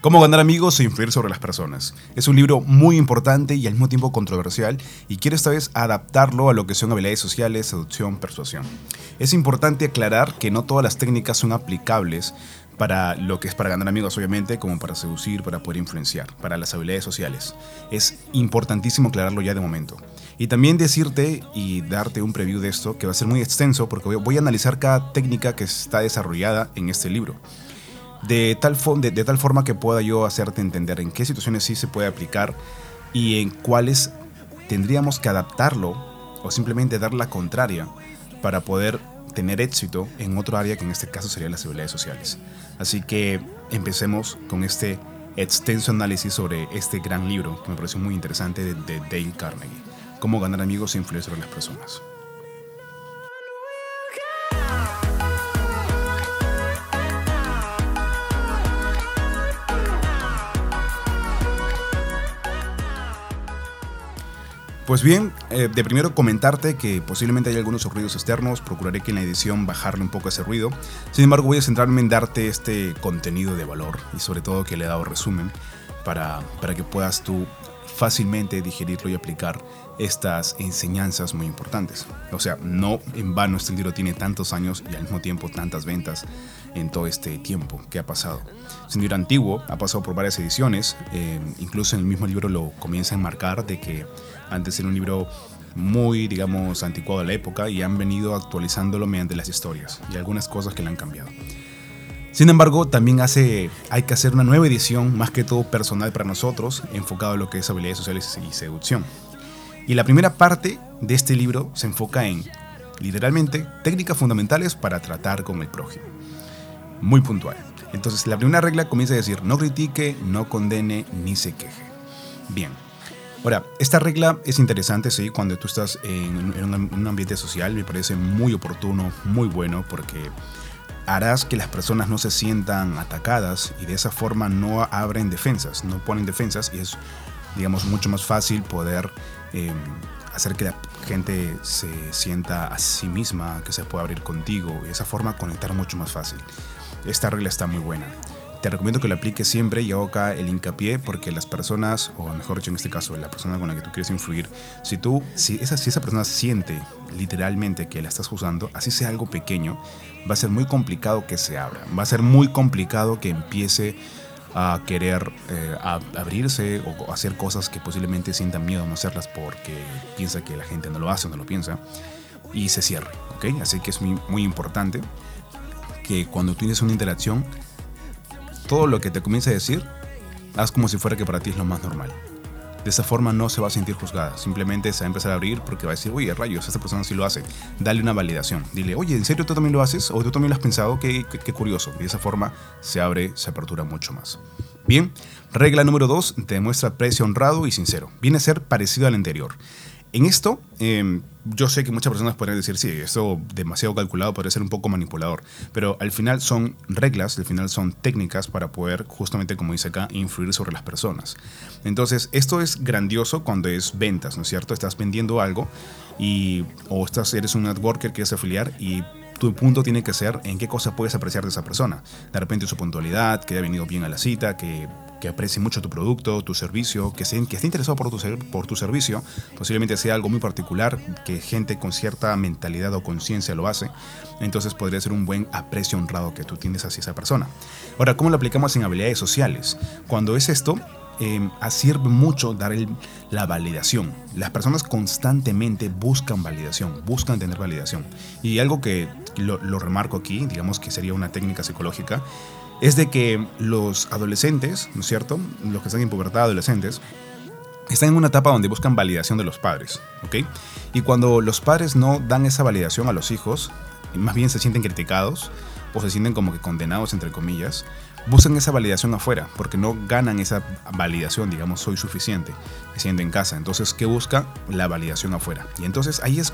Cómo ganar amigos e influir sobre las personas. Es un libro muy importante y al mismo tiempo controversial y quiero esta vez adaptarlo a lo que son habilidades sociales, seducción, persuasión. Es importante aclarar que no todas las técnicas son aplicables para lo que es para ganar amigos obviamente, como para seducir, para poder influenciar, para las habilidades sociales. Es importantísimo aclararlo ya de momento. Y también decirte y darte un preview de esto, que va a ser muy extenso porque voy a analizar cada técnica que está desarrollada en este libro de tal, de, tal forma que pueda yo hacerte entender en qué situaciones sí se puede aplicar y en cuáles tendríamos que adaptarlo o simplemente dar la contraria para poder tener éxito en otro área que en este caso sería las habilidades sociales. Así que empecemos con este extenso análisis sobre este gran libro que me pareció muy interesante de, de Dale Carnegie, Cómo ganar amigos e influir sobre las personas. Pues bien, eh, de primero comentarte que posiblemente hay algunos ruidos externos, procuraré que en la edición bajarle un poco ese ruido. Sin embargo, voy a centrarme en darte este contenido de valor y sobre todo que le he dado resumen para, para que puedas tú fácilmente digerirlo y aplicar estas enseñanzas muy importantes. O sea, no en vano este libro tiene tantos años y al mismo tiempo tantas ventas en todo este tiempo que ha pasado. Es un libro antiguo, ha pasado por varias ediciones, eh, incluso en el mismo libro lo comienza a enmarcar de que antes era un libro muy, digamos, anticuado de la época y han venido actualizándolo mediante las historias y algunas cosas que le han cambiado. Sin embargo, también hace, hay que hacer una nueva edición, más que todo personal para nosotros, enfocado en lo que es habilidades sociales y seducción. Y la primera parte de este libro se enfoca en, literalmente, técnicas fundamentales para tratar con el prójimo muy puntual. Entonces, la primera regla comienza a decir, no critique, no condene, ni se queje. Bien. Ahora, esta regla es interesante, sí, cuando tú estás en, un ambiente social, me parece muy oportuno, muy bueno, porque harás que las personas no se sientan atacadas y de esa forma no abren defensas, no ponen defensas y es, digamos, mucho más fácil poder em, hacer que la gente se sienta a sí misma, que se pueda abrir contigo y esa forma conectar mucho más fácil. Esta regla está muy buena. Te recomiendo que la apliques siempre y hago el hincapié porque las personas, o mejor dicho en este caso, la persona con la que tú quieres influir, si tú, si esa, si esa persona siente literalmente que la estás usando, así sea algo pequeño, va a ser muy complicado que se abra. Va a ser muy complicado que empiece a querer eh, abrirse o hacer cosas que posiblemente sientan miedo a no hacerlas porque piensa que la gente no lo hace o no lo piensa y se cierre, ¿ok? Así que es muy, muy importante que cuando tienes una interacción, todo lo que te comience a decir, haz como si fuera que para ti es lo más normal. De esa forma no se va a sentir juzgada, simplemente se va a empezar a abrir porque va a decir, oye, rayos, esta persona sí lo hace. Dale una validación. Dile, oye, ¿en serio tú también lo haces? ¿O tú también lo has pensado? Qué, qué, curioso. Y de esa forma se abre, se apertura mucho más. Bien, regla número dos, te demuestra precio honrado y sincero. Viene a ser parecido al anterior. En esto, em, yo sé que muchas personas pueden decir, sí, esto demasiado calculado podría ser un poco manipulador, pero al final son reglas, al final son técnicas para poder, justamente como dice acá, influir sobre las personas. Entonces, esto es grandioso cuando es ventas, ¿no es cierto? Estás vendiendo algo y, o estás, eres un networker que es afiliar y tu punto tiene que ser en qué cosa puedes apreciar de esa persona. De repente su puntualidad, que haya venido bien a la cita, que que aprecie mucho tu producto, tu servicio, que, que esté interesado por tu, por tu servicio, posiblemente sea algo muy particular, que gente con cierta mentalidad o conciencia lo hace, entonces podría ser un buen aprecio honrado que tú tienes hacia esa persona. Ahora, ¿cómo lo aplicamos en habilidades sociales? Cuando es esto, eh, sirve mucho dar la validación. Las personas constantemente buscan validación, buscan tener validación. Y algo que lo, lo remarco aquí, digamos que sería una técnica psicológica, es de que los adolescentes, ¿no es cierto? Los que están en pubertad, adolescentes, están en una etapa donde buscan validación de los padres, ¿ok? Y cuando los padres no dan esa validación a los hijos, más bien se sienten criticados o se sienten como que condenados, entre comillas, buscan esa validación afuera, porque no ganan esa validación, digamos, soy suficiente, siendo en casa. Entonces, ¿qué busca? La validación afuera. Y entonces ahí es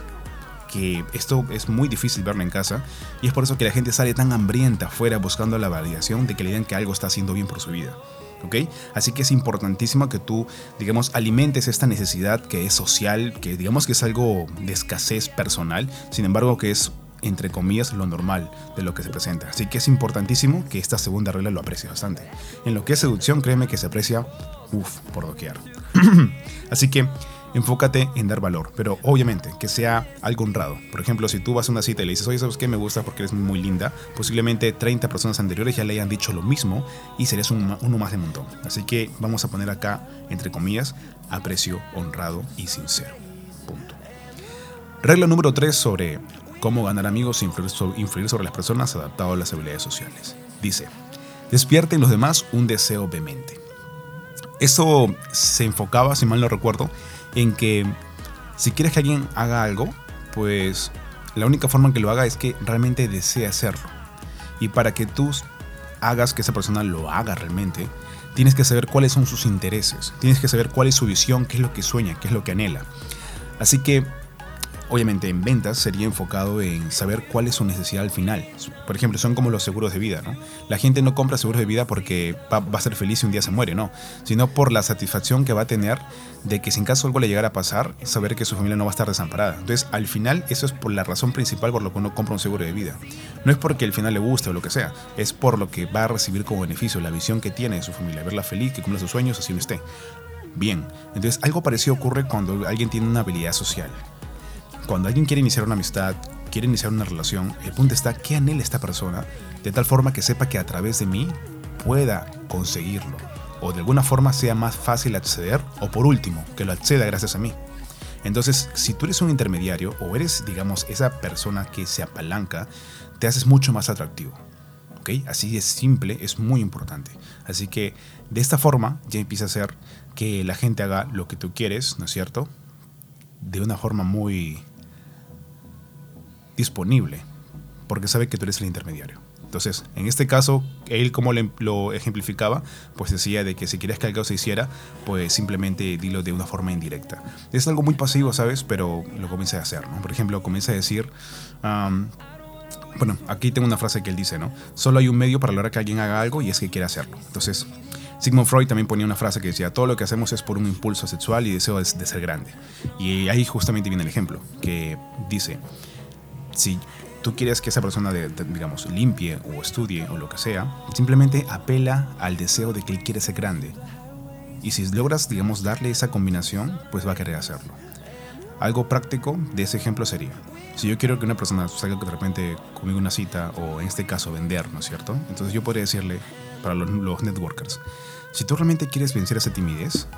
que esto es muy difícil verlo en casa y es por eso que la gente sale tan hambrienta afuera buscando la validación de que le digan que algo está haciendo bien por su vida. ¿ok? Así que es importantísimo que tú, digamos, alimentes esta necesidad que es social, que digamos que es algo de escasez personal, sin embargo que es entre comillas, lo normal de lo que se presenta. Así que es importantísimo que esta segunda regla lo aprecie bastante. En lo que es seducción, créeme que se aprecia, uff, por doquear. Así que enfócate en dar valor, pero obviamente que sea algo honrado. Por ejemplo, si tú vas a una cita y le dices, oye, ¿sabes qué? Me gusta porque eres muy linda, posiblemente 30 personas anteriores ya le hayan dicho lo mismo y serías uno más de montón. Así que vamos a poner acá, entre comillas, aprecio honrado y sincero. Punto. Regla número 3 sobre cómo ganar amigos e influir sobre las personas adaptado a las habilidades sociales. Dice, despierte en los demás un deseo vehemente. Eso se enfocaba, si mal no recuerdo, en que si quieres que alguien haga algo, pues la única forma en que lo haga es que realmente desee hacerlo. Y para que tú hagas que esa persona lo haga realmente, tienes que saber cuáles son sus intereses, tienes que saber cuál es su visión, qué es lo que sueña, qué es lo que anhela. Así que obviamente en ventas sería enfocado en saber cuál es su necesidad al final. Por ejemplo, son como los seguros de vida, ¿no? La gente no compra seguros de vida porque va, a ser feliz si un día se muere, no, sino por la satisfacción que va a tener de que si en caso algo le llegara a pasar, saber que su familia no va a estar desamparada. Entonces, al final, eso es por la razón principal por lo que uno compra un seguro de vida. No es porque al final le guste o lo que sea, es por lo que va a recibir como beneficio, la visión que tiene de su familia, verla feliz, que cumpla sus sueños, así lo esté. Bien, entonces algo parecido ocurre cuando alguien tiene una habilidad social cuando alguien quiere iniciar una amistad, quiere iniciar una relación, el punto está qué anhela esta persona, de tal forma que sepa que a través de mí pueda conseguirlo, o de alguna forma sea más fácil acceder, o por último, que lo acceda gracias a mí. Entonces, si tú eres un intermediario o eres, digamos, esa persona que se apalanca, te haces mucho más atractivo. ¿Ok? Así es simple, es muy importante. Así que de esta forma ya empieza a ser que la gente haga lo que tú quieres, ¿no es cierto? De una forma muy, disponible, porque sabe que tú eres el intermediario. Entonces, en este caso, él como lo ejemplificaba, pues decía de que si quieres que algo se hiciera, pues simplemente dilo de una forma indirecta. Es algo muy pasivo, ¿sabes? Pero lo comienza a hacer, ¿no? Por ejemplo, comienza a decir, bueno, aquí tengo una frase que él dice, ¿no? Solo hay un medio para lograr que alguien haga algo y es que quiere hacerlo. Entonces, Sigmund Freud también ponía una frase que decía, todo lo que hacemos es por un impulso sexual y deseo de ser grande. Y ahí justamente viene el ejemplo, que dice, si tú quieres que esa persona, digamos, limpie o estudie o lo que sea, simplemente apela al deseo de que él quiere ser grande. Y si logras, digamos, darle esa combinación, pues va a querer hacerlo. Algo práctico de ese ejemplo sería, si yo quiero que una persona salga de repente conmigo una cita, o en este caso vender, ¿no es cierto? Entonces yo podría decirle, para los, los networkers, si tú realmente quieres vencer esa timidez,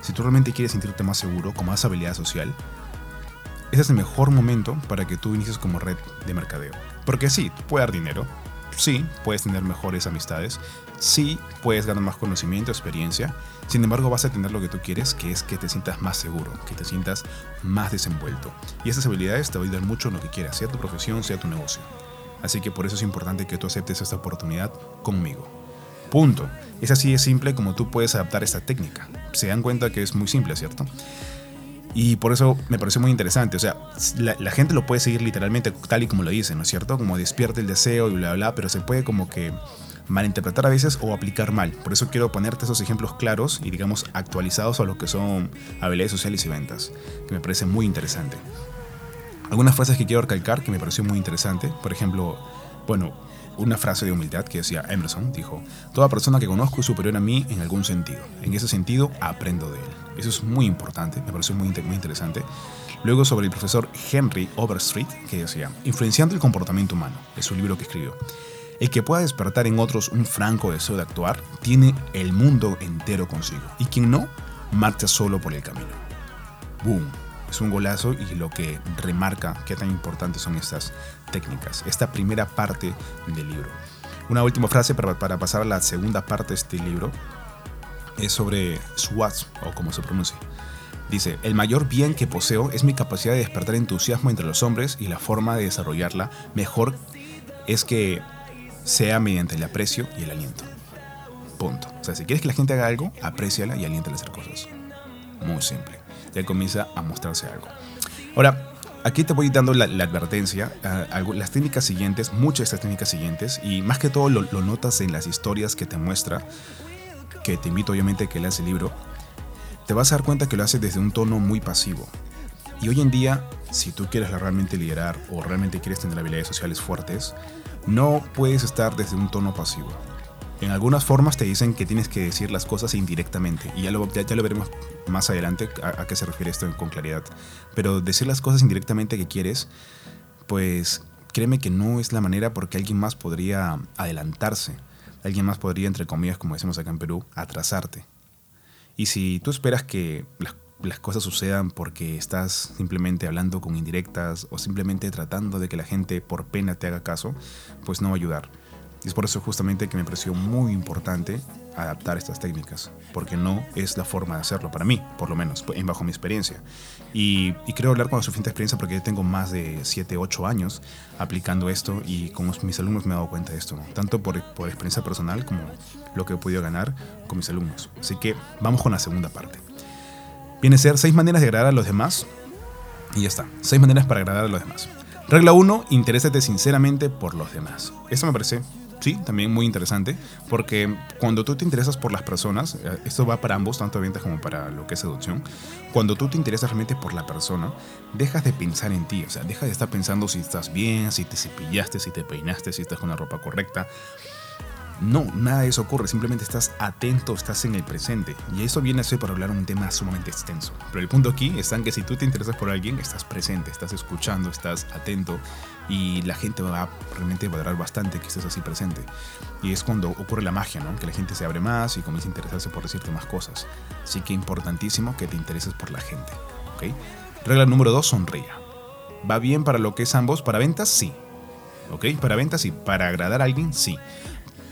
si tú realmente quieres sentirte más seguro, con más habilidad social, ese es el mejor momento para que tú inicies como red de mercadeo. Porque sí, puede dar dinero, sí, puedes tener mejores amistades, sí, puedes ganar más conocimiento, experiencia, sin embargo vas a tener lo que tú quieres, que es que te sientas más seguro, que te sientas más desenvuelto. Y esas habilidades te van a ayudar mucho en lo que quieras, sea tu profesión, sea tu negocio. Así que por eso es importante que tú aceptes esta oportunidad conmigo. Punto. Es así de simple como tú puedes adaptar esta técnica. Se dan cuenta que es muy simple, ¿cierto? Y por eso me pareció muy interesante. O sea, la, gente lo puede seguir literalmente tal y como lo dice, ¿no es cierto? Como despierta el deseo y bla, bla, pero se puede como que malinterpretar a veces o aplicar mal. Por eso quiero ponerte esos ejemplos claros y digamos actualizados a lo que son habilidades sociales y ventas, que me parece muy interesante. Algunas frases que quiero recalcar que me pareció muy interesante. Por ejemplo, bueno, una frase de humildad que decía Emerson, dijo, Toda persona que conozco es superior a mí en algún sentido. En ese sentido, aprendo de él. Eso es muy importante, me pareció muy, muy interesante. Luego sobre el profesor Henry Overstreet, que decía, Influenciando el comportamiento humano, es un libro que escribió. El que pueda despertar en otros un franco deseo de actuar, tiene el mundo entero consigo. Y quien no, marcha solo por el camino. ¡Boom! Es un golazo y lo que remarca qué tan importantes son estas técnicas, esta primera parte del libro. Una última frase para, para pasar a la segunda parte de este libro es sobre SWAT o como se pronuncia. Dice, el mayor bien que poseo es mi capacidad de despertar entusiasmo entre los hombres y la forma de desarrollarla mejor es que sea mediante el aprecio y el aliento. Punto. O sea, si quieres que la gente haga algo, apréciala y aliéntala a hacer cosas. Muy simple. Ya comienza a mostrarse algo. Ahora, aquí te voy dando la, advertencia, uh, las técnicas siguientes, muchas de estas técnicas siguientes, y más que todo lo, notas en las historias que te muestra que te invito obviamente a que leas el libro, te vas a dar cuenta que lo hace desde un tono muy pasivo. Y hoy en día, si tú quieres realmente liderar o realmente quieres tener habilidades sociales fuertes, no puedes estar desde un tono pasivo. En algunas formas te dicen que tienes que decir las cosas indirectamente, y ya lo, ya, lo veremos más adelante a, qué se refiere esto con claridad. Pero decir las cosas indirectamente que quieres, pues créeme que no es la manera porque alguien más podría adelantarse, alguien más podría, entre comillas, como decimos acá en Perú, atrasarte. Y si tú esperas que las cosas sucedan porque estás simplemente hablando con indirectas o simplemente tratando de que la gente por pena te haga caso, pues no va a ayudar. Y es por eso justamente que me pareció muy importante adaptar estas técnicas, porque no es la forma de hacerlo, para mí, por lo menos, en bajo mi experiencia. Y, y creo hablar con la suficiente experiencia porque yo tengo más de 7, 8 años aplicando esto y con mis alumnos me he dado cuenta de esto, tanto por, por experiencia personal como lo que he podido ganar con mis alumnos. Así que vamos con la segunda parte. Viene a ser seis maneras de agradar a los demás. Y ya está. Seis maneras para agradar a los demás. Regla 1. Interésate sinceramente por los demás. Esto me parece, sí, también muy interesante. Porque cuando tú te interesas por las personas, eh, esto va para ambos, tanto ventas como para lo que es seducción. Cuando tú te interesas realmente por la persona, dejas de pensar en ti. O sea, dejas de estar pensando si estás bien, si te cepillaste, si te peinaste, si estás con la ropa correcta. No, nada de eso ocurre, simplemente estás atento, estás en el presente. Y eso viene a ser para hablar un tema sumamente extenso. Pero el punto aquí está en que si tú te interesas por alguien, estás presente, estás escuchando, estás atento y la gente va a realmente valorar bastante que estés así presente. Y es cuando ocurre la magia, ¿no? Que la gente se abre más y comienza a interesarse por decirte más cosas. Así que importantísimo que te intereses por la gente, ¿ok? Regla número dos, sonría. ¿Va bien para lo que es ambos? ¿Para ventas? Sí. ¿Ok? Para ventas sí. ¿Para agradar a alguien? Sí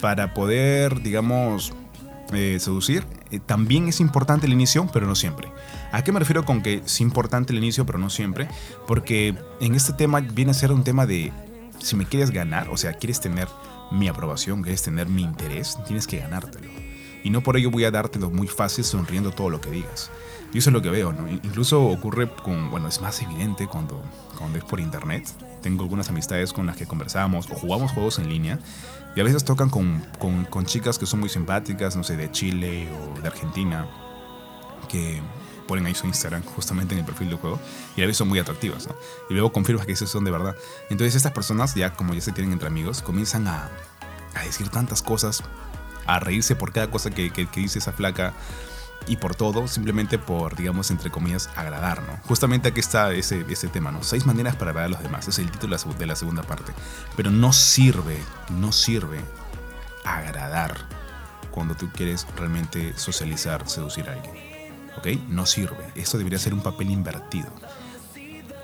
para poder, digamos, seducir, eh, también es importante el inicio, pero no siempre. ¿A qué me refiero con que es importante el inicio, pero no siempre? Porque en este tema viene a ser un tema de si me quieres ganar, o sea, quieres tener mi aprobación, quieres tener mi interés, tienes que ganártelo. Y no por ello voy a dártelo muy fácil sonriendo todo lo que digas. Y eso es lo que veo. Incluso ocurre con, bueno, es más evidente cuando, cuando es por internet. Tengo algunas amistades con las que conversamos o jugamos juegos en línea y a veces tocan con, con, con, chicas que son muy simpáticas, no sé, de Chile o de Argentina, que ponen ahí su Instagram justamente en el perfil del juego y a veces son muy atractivas, ¿no? Y luego confirmas que esas son de verdad. Entonces estas personas, ya como ya se tienen entre amigos, comienzan a, a decir tantas cosas, a reírse por cada cosa que, que, que dice esa flaca, y por todo, simplemente por, digamos, entre comillas, agradar, ¿no? Justamente aquí está ese, ese tema, ¿no? Seis maneras para agradar a los demás, es el título de la segunda parte. Pero no sirve, no sirve agradar cuando tú quieres realmente socializar, seducir a alguien. ¿Ok? No sirve. Esto debería ser un papel invertido.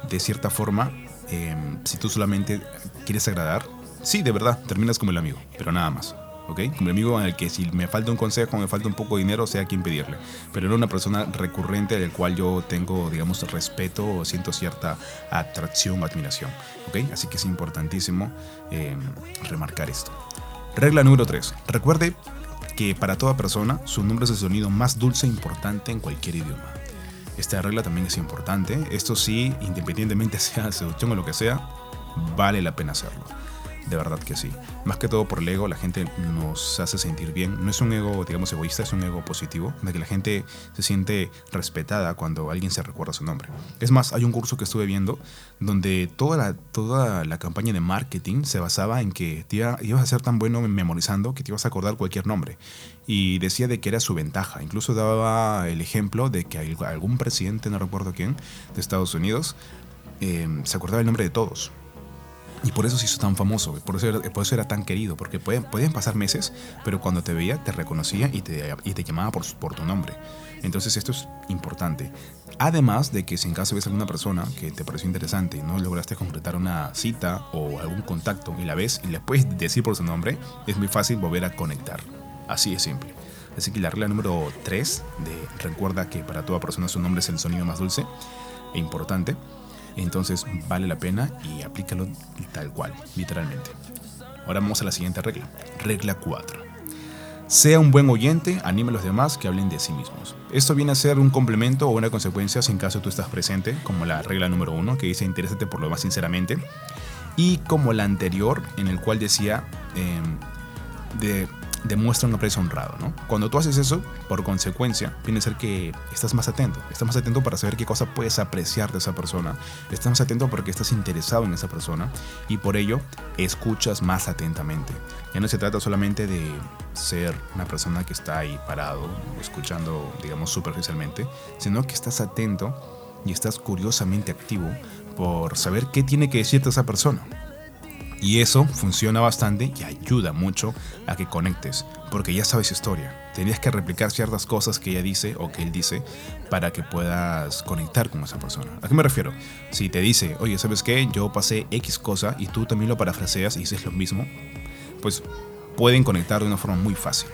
De cierta forma, em, si tú solamente quieres agradar, sí, de verdad, terminas como el amigo, pero nada más. ¿Ok? Como amigo el que si me falta un consejo, me falta un poco de dinero, sea quien pedirle. Pero no una persona recurrente del cual yo tengo, digamos, respeto o siento cierta atracción o admiración, ¿ok? Así que es importantísimo em, remarcar esto. Regla número 3. Recuerde que para toda persona su nombre es el sonido más dulce e importante en cualquier idioma. Esta regla también es importante. Esto sí, independientemente sea seducción o lo que sea, vale la pena hacerlo. De verdad que sí. Más que todo por el ego, la gente nos hace sentir bien. No es un ego, digamos, egoísta, es un ego positivo, de que la gente se siente respetada cuando alguien se recuerda su nombre. Es más, hay un curso que estuve viendo donde toda la, toda la campaña de marketing se basaba en que te ibas a ser tan bueno memorizando que te ibas a acordar cualquier nombre. Y decía de que era su ventaja. Incluso daba el ejemplo de que algún presidente, no recuerdo quién, de Estados Unidos, eh, se acordaba el nombre de todos. Y por eso se hizo tan famoso, por eso era, por eso era tan querido, porque pueden, podían pasar meses, pero cuando te veía te reconocía y te, y te llamaba por, por tu nombre. Entonces esto es importante. Además de que si en caso ves a alguna persona que te pareció interesante y no lograste concretar una cita o algún contacto y la ves y le puedes decir por su nombre, es muy fácil volver a conectar. Así es simple. Así que la regla número 3 de recuerda que para toda persona su nombre es el sonido más dulce e importante entonces vale la pena y aplícalo tal cual, literalmente. Ahora vamos a la siguiente regla. Regla 4. Sea un buen oyente, anime a los demás que hablen de sí mismos. Esto viene a ser un complemento o una consecuencia si en caso tú estás presente, como la regla número 1 que dice interésate por lo más sinceramente, y como la anterior en el cual decía em, de demuestra un aprecio honrado, ¿no? Cuando tú haces eso, por consecuencia, viene a ser que estás más atento. Estás más atento para saber qué cosa puedes apreciar de esa persona. Estás más atento porque estás interesado en esa persona y por ello escuchas más atentamente. Ya no se trata solamente de ser una persona que está ahí parado, escuchando, digamos, superficialmente, sino que estás atento y estás curiosamente activo por saber qué tiene que decirte esa persona. Y eso funciona bastante y ayuda mucho a que conectes, porque ya sabes historia. Tenías que replicar ciertas cosas que ella dice o que él dice para que puedas conectar con esa persona. ¿A qué me refiero? Si te dice, oye, ¿sabes qué? Yo pasé X cosa y tú también lo parafraseas y dices lo mismo, pues pueden conectar de una forma muy fácil.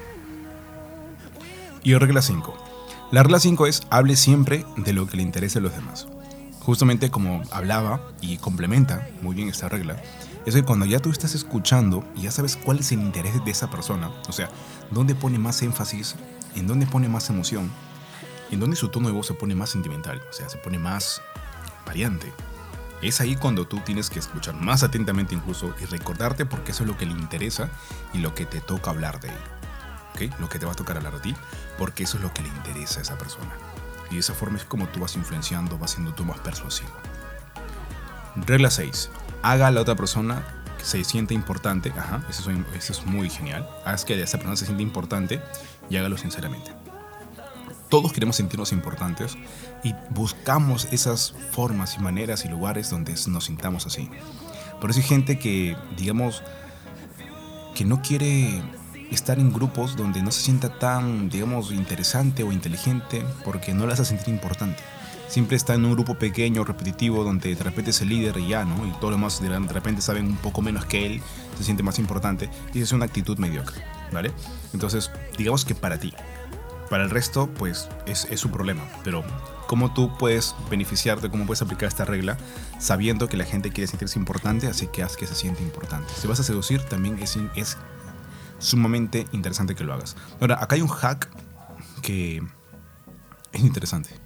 Y regla 5. La regla 5 es hable siempre de lo que le interese a los demás. Justamente como hablaba y complementa muy bien esta regla, es que cuando ya tú estás escuchando y ya sabes cuál es el interés de esa persona, o sea, dónde pone más énfasis, en dónde pone más emoción, en dónde su tono de voz se pone más sentimental, o sea, se pone más variante. Es ahí cuando tú tienes que escuchar más atentamente incluso y recordarte porque eso es lo que le interesa y lo que te toca hablar de él. ¿Ok? Lo que te va a tocar hablar a ti porque eso es lo que le interesa a esa persona. Y de esa forma es como tú vas influenciando, vas siendo tú más persuasivo. Regla 6 haga a la otra persona que se siente importante. Ajá, eso es, muy genial. Haz que esa persona se siente importante y hágalo sinceramente. Todos queremos sentirnos importantes y buscamos esas formas y maneras y lugares donde nos sintamos así. Por eso hay gente que, digamos, que no quiere estar en grupos donde no se sienta tan, digamos, interesante o inteligente porque no le hace sentir importante siempre está en un grupo pequeño, repetitivo, donde de repente es el líder y ya, ¿no? Y todos los demás de repente saben un poco menos que él, se siente más importante, y es una actitud mediocre, ¿vale? Entonces, digamos que para ti, para el resto, pues es, es su problema, pero ¿cómo tú puedes beneficiarte, cómo puedes aplicar esta regla sabiendo que la gente quiere sentirse importante, así que haz que se siente importante? Si vas a seducir, también es, es sumamente interesante que lo hagas. Ahora, acá hay un hack que es interesante.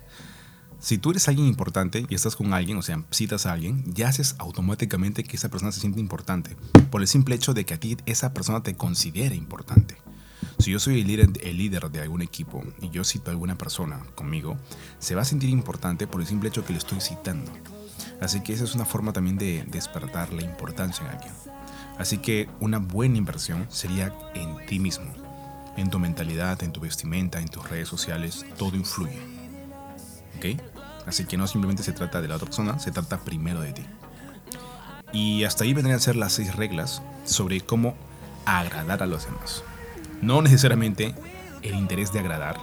Si tú eres alguien importante y estás con alguien, o sea, citas a alguien, ya haces automáticamente que esa persona se siente importante, por el simple hecho de que a ti esa persona te considere importante. Si yo soy el líder, el líder de algún equipo y yo cito a alguna persona conmigo, se va a sentir importante por el simple hecho que le estoy citando. Así que esa es una forma también de despertar la importancia en alguien. Así que una buena inversión sería en ti mismo, en tu mentalidad, en tu vestimenta, en tus redes sociales, todo influye. ¿Ok? Así que no simplemente se trata de la otra persona, se trata primero de ti. Y hasta ahí vendrían a ser las seis reglas sobre cómo agradar a los demás. No necesariamente el interés de agradar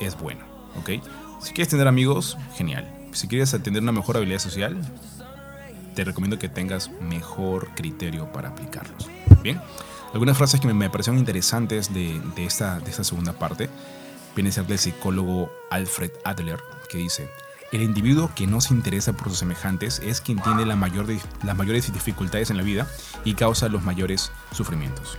es bueno, ¿ok? Si quieres tener amigos, genial. Si quieres tener una mejor habilidad social, te recomiendo que tengas mejor criterio para aplicarlos. Bien, algunas frases que me, parecieron interesantes de, esta, de esta segunda parte viene a ser del psicólogo Alfred Adler, que dice, el individuo que no se interesa por sus semejantes es quien tiene las mayores dificultades en la vida y causa los mayores sufrimientos.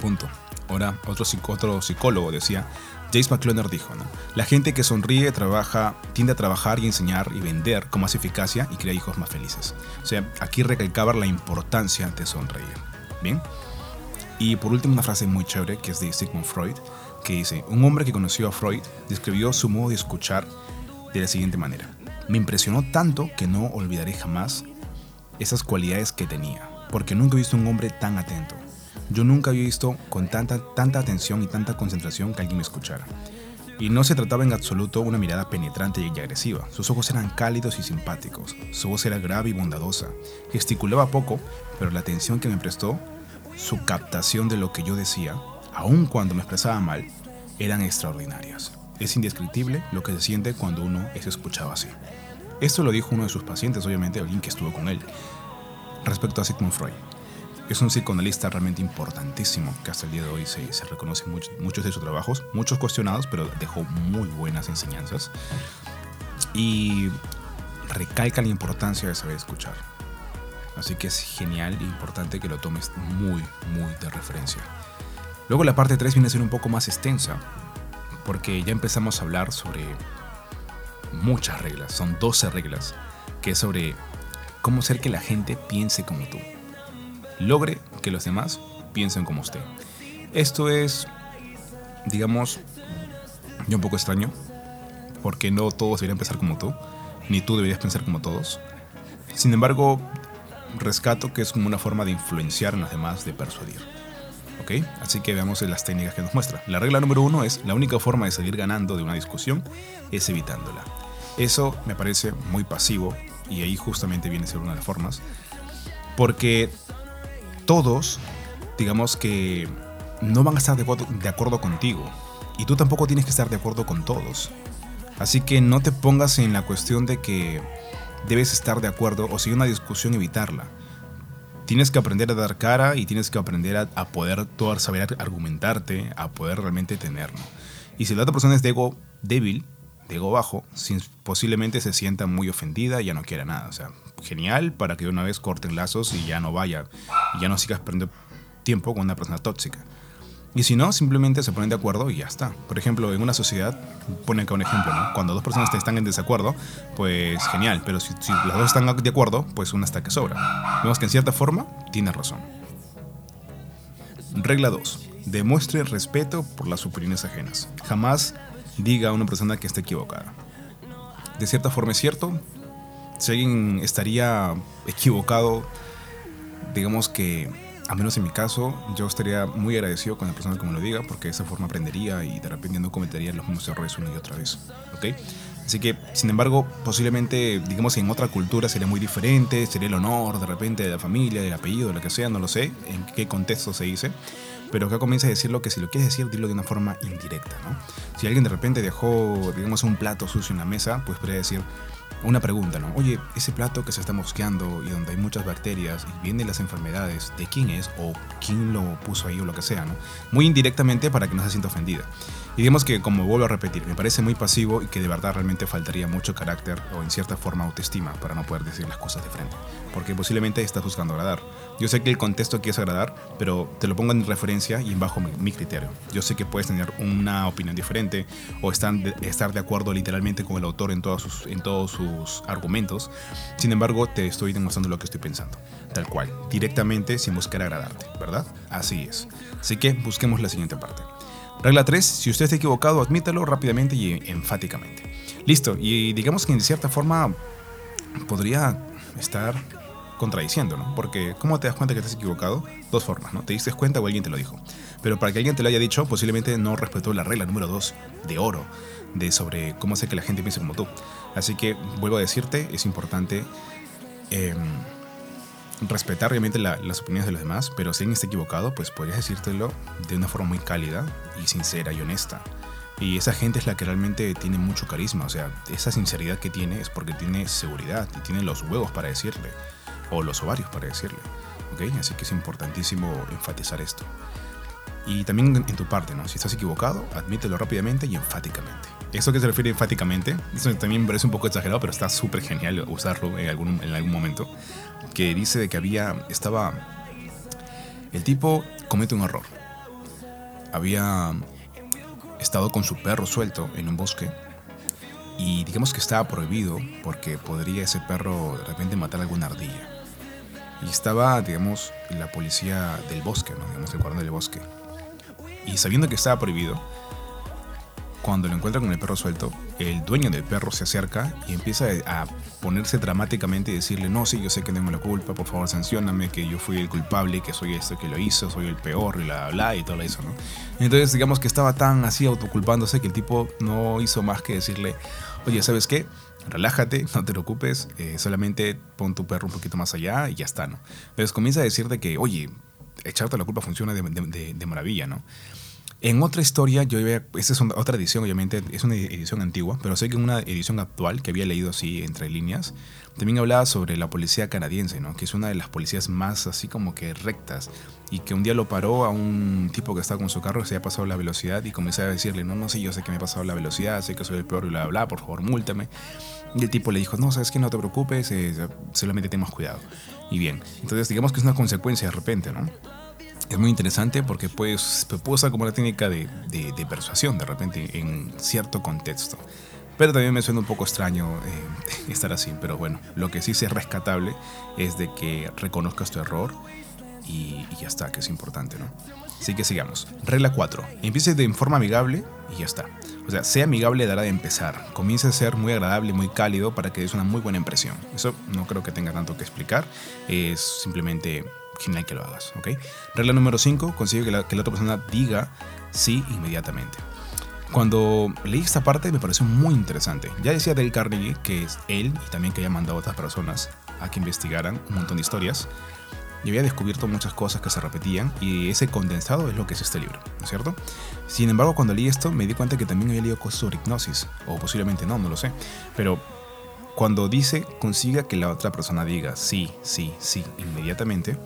Punto. Ahora, otro, otro psicólogo decía, James McCloner dijo, ¿no? la gente que sonríe trabaja, tiende a trabajar y enseñar y vender con más eficacia y crea hijos más felices. O sea, aquí recalcaba la importancia de sonreír. Bien. Y por último, una frase muy chévere que es de Sigmund Freud, que dice, un hombre que conoció a Freud describió su modo de escuchar de la siguiente manera. Me impresionó tanto que no olvidaré jamás esas cualidades que tenía, porque nunca he visto un hombre tan atento. Yo nunca había visto con tanta, tanta atención y tanta concentración que alguien me escuchara. Y no se trataba en absoluto una mirada penetrante y agresiva. Sus ojos eran cálidos y simpáticos. Su voz era grave y bondadosa. Gesticulaba poco, pero la atención que me prestó, su captación de lo que yo decía, aun cuando me expresaba mal, eran extraordinarias. Es indescriptible lo que se siente cuando uno es escuchado así. Esto lo dijo uno de sus pacientes, obviamente alguien que estuvo con él, respecto a Sigmund Freud. Es un psicoanalista realmente importantísimo que hasta el día de hoy se, se reconocen muchos de sus trabajos, muchos cuestionados, pero dejó muy buenas enseñanzas. Y recalca la importancia de saber escuchar. Así que es genial e importante que lo tomes muy, muy de referencia. Luego la parte 3 viene a ser un poco más extensa, porque ya empezamos a hablar sobre muchas reglas, son 12 reglas, que es sobre cómo hacer que la gente piense como tú. Logre que los demás piensen como usted. Esto es, digamos, un poco extraño, porque no todos deberían pensar como tú, ni tú deberías pensar como todos. Sin embargo, rescato que es como una forma de influenciar en los demás, de persuadir. Así que veamos las técnicas que nos muestra. La regla número uno es, la única forma de salir ganando de una discusión es evitándola. Eso me parece muy pasivo y ahí justamente viene a ser una de las formas. Porque todos, digamos que no van a estar de acuerdo, de acuerdo contigo. Y tú tampoco tienes que estar de acuerdo con todos. Así que no te pongas en la cuestión de que debes estar de acuerdo o si hay una discusión evitarla. Tienes que aprender a dar cara y tienes que aprender a, poder saber argumentarte, a poder realmente tenerlo. Y si la otra persona es de ego débil, de ego bajo, posiblemente se sienta muy ofendida y ya no quiera nada. O sea, genial para que de una vez corten lazos y ya no vaya, ya no sigas perdiendo tiempo con una persona tóxica. Y si no, simplemente se ponen de acuerdo y ya está. Por ejemplo, en una sociedad, ponen acá un ejemplo, ¿no? Cuando dos personas están en desacuerdo, pues genial, pero si, las dos están de acuerdo, pues una está que sobra. Vemos que en cierta forma tiene razón. Regla 2. Demuestre respeto por las opiniones ajenas. Jamás diga a una persona que está equivocada. De cierta forma es cierto. Si alguien estaría equivocado, digamos que a menos en mi caso, yo estaría muy agradecido con la persona que me lo diga, porque de esa forma aprendería y de repente no cometería los mismos errores una y otra vez. ¿Ok? Así que, sin embargo, posiblemente, digamos, en otra cultura sería muy diferente, sería el honor de repente de la familia, del apellido, de lo que sea, no lo sé, en qué contexto se dice. Pero acá comienza a decirlo que si lo quieres decir, dilo de una forma indirecta, ¿no? Si alguien de repente dejó, digamos, un plato sucio en la mesa, pues podría decir, una pregunta, ¿no? Oye, ese plato que se está mosqueando y donde hay muchas bacterias y vienen las enfermedades, ¿de quién es? O quién lo puso ahí o lo que sea, ¿no? Muy indirectamente para que no se sienta ofendida. Y digamos que, como vuelvo a repetir, me parece muy pasivo y que de verdad realmente faltaría mucho carácter o en cierta forma autoestima para no poder decir las cosas de frente. Porque posiblemente estás buscando agradar. Yo sé que el contexto quieres agradar, pero te lo pongo en referencia y bajo mi, criterio. Yo sé que puedes tener una opinión diferente o estar de, estar de acuerdo literalmente con el autor en todos, sus, en todos sus argumentos. Sin embargo, te estoy demostrando lo que estoy pensando. Tal cual, directamente sin buscar agradarte, ¿verdad? Así es. Así que busquemos la siguiente parte. Regla 3. Si usted está equivocado, admítalo rápidamente y enfáticamente. Listo. Y digamos que en cierta forma podría estar contradiciendo, ¿no? Porque ¿cómo te das cuenta que estás equivocado? Dos formas, ¿no? Te diste cuenta o alguien te lo dijo. Pero para que alguien te lo haya dicho, posiblemente no respetó la regla número 2 de oro, de sobre cómo hacer que la gente piense como tú. Así que vuelvo a decirte, es importante em, respetar realmente las opiniones de los demás, pero si alguien está equivocado, pues podrías decírtelo de una forma muy cálida y sincera y honesta. Y esa gente es la que realmente tiene mucho carisma, o sea, esa sinceridad que tiene es porque tiene seguridad y tiene los huevos para decirle, o los ovarios para decirle. ¿ok? Así que es importantísimo enfatizar esto. Y también en tu parte, ¿no? Si estás equivocado, admítelo rápidamente y enfáticamente. Eso que se refiere enfáticamente, eso también parece un poco exagerado, pero está súper genial usarlo en algún, en algún momento que dice de que había, estaba, el tipo comete un error. Había estado con su perro suelto en un bosque y digamos que estaba prohibido porque podría ese perro de repente matar alguna ardilla. Y estaba, digamos, la policía del bosque, ¿no? digamos, el guardia del bosque. Y sabiendo que estaba prohibido, cuando lo encuentra con el perro suelto, el dueño del perro se acerca y empieza a ponerse dramáticamente y decirle, no, sí, yo sé que tengo la culpa, por favor sancioname, que yo fui el culpable, que soy este que lo hizo, soy el peor y la bla, y todo eso, ¿no? Entonces, digamos que estaba tan así autoculpándose que el tipo no hizo más que decirle, oye, ¿sabes qué? Relájate, no te preocupes, eh, solamente pon tu perro un poquito más allá y ya está, ¿no? Entonces comienza a decirte que, oye, echarte la culpa funciona de, de maravilla, ¿no? En otra historia, yo esta es otra edición, obviamente, es una edición antigua, pero sé que en una edición actual que había leído así entre líneas, también hablaba sobre la policía canadiense, ¿no? que es una de las policías más así como que rectas, y que un día lo paró a un tipo que estaba con su carro, se había pasado la velocidad, y comenzaba a decirle, no, no sé, yo sé que me he pasado la velocidad, sé que soy el peor y bla, bla, por favor, múltame. Y el tipo le dijo, no, sabes que no te preocupes, eh, solamente ten más cuidado. Y bien, entonces digamos que es una consecuencia de repente, ¿no? Es muy interesante porque pues, puede usar como una técnica de, de, persuasión de repente en cierto contexto. Pero también me suena un poco extraño eh, estar así. Pero bueno, lo que sí es rescatable es de que reconozcas tu error y, ya está, que es importante, ¿no? Así que sigamos. Regla 4. Empiece de forma amigable y ya está. O sea, sea amigable hora de empezar. Comience a ser muy agradable, muy cálido para que des una muy buena impresión. Eso no creo que tenga tanto que explicar. Es simplemente genial que lo hagas, ¿ok? Regla número 5. Consigue que la, que la otra persona diga sí inmediatamente. Cuando leí esta parte me pareció muy interesante. Ya decía Dale Carnegie que es él y también que haya mandado a otras personas a que investigaran un montón de historias y había descubierto muchas cosas que se repetían y ese condensado es lo que es este libro, ¿no es cierto? Sin embargo, cuando leí esto me di cuenta que también había leído cosas sobre hipnosis, o posiblemente no, no lo sé, pero cuando dice consiga que la otra persona diga sí, sí, sí inmediatamente,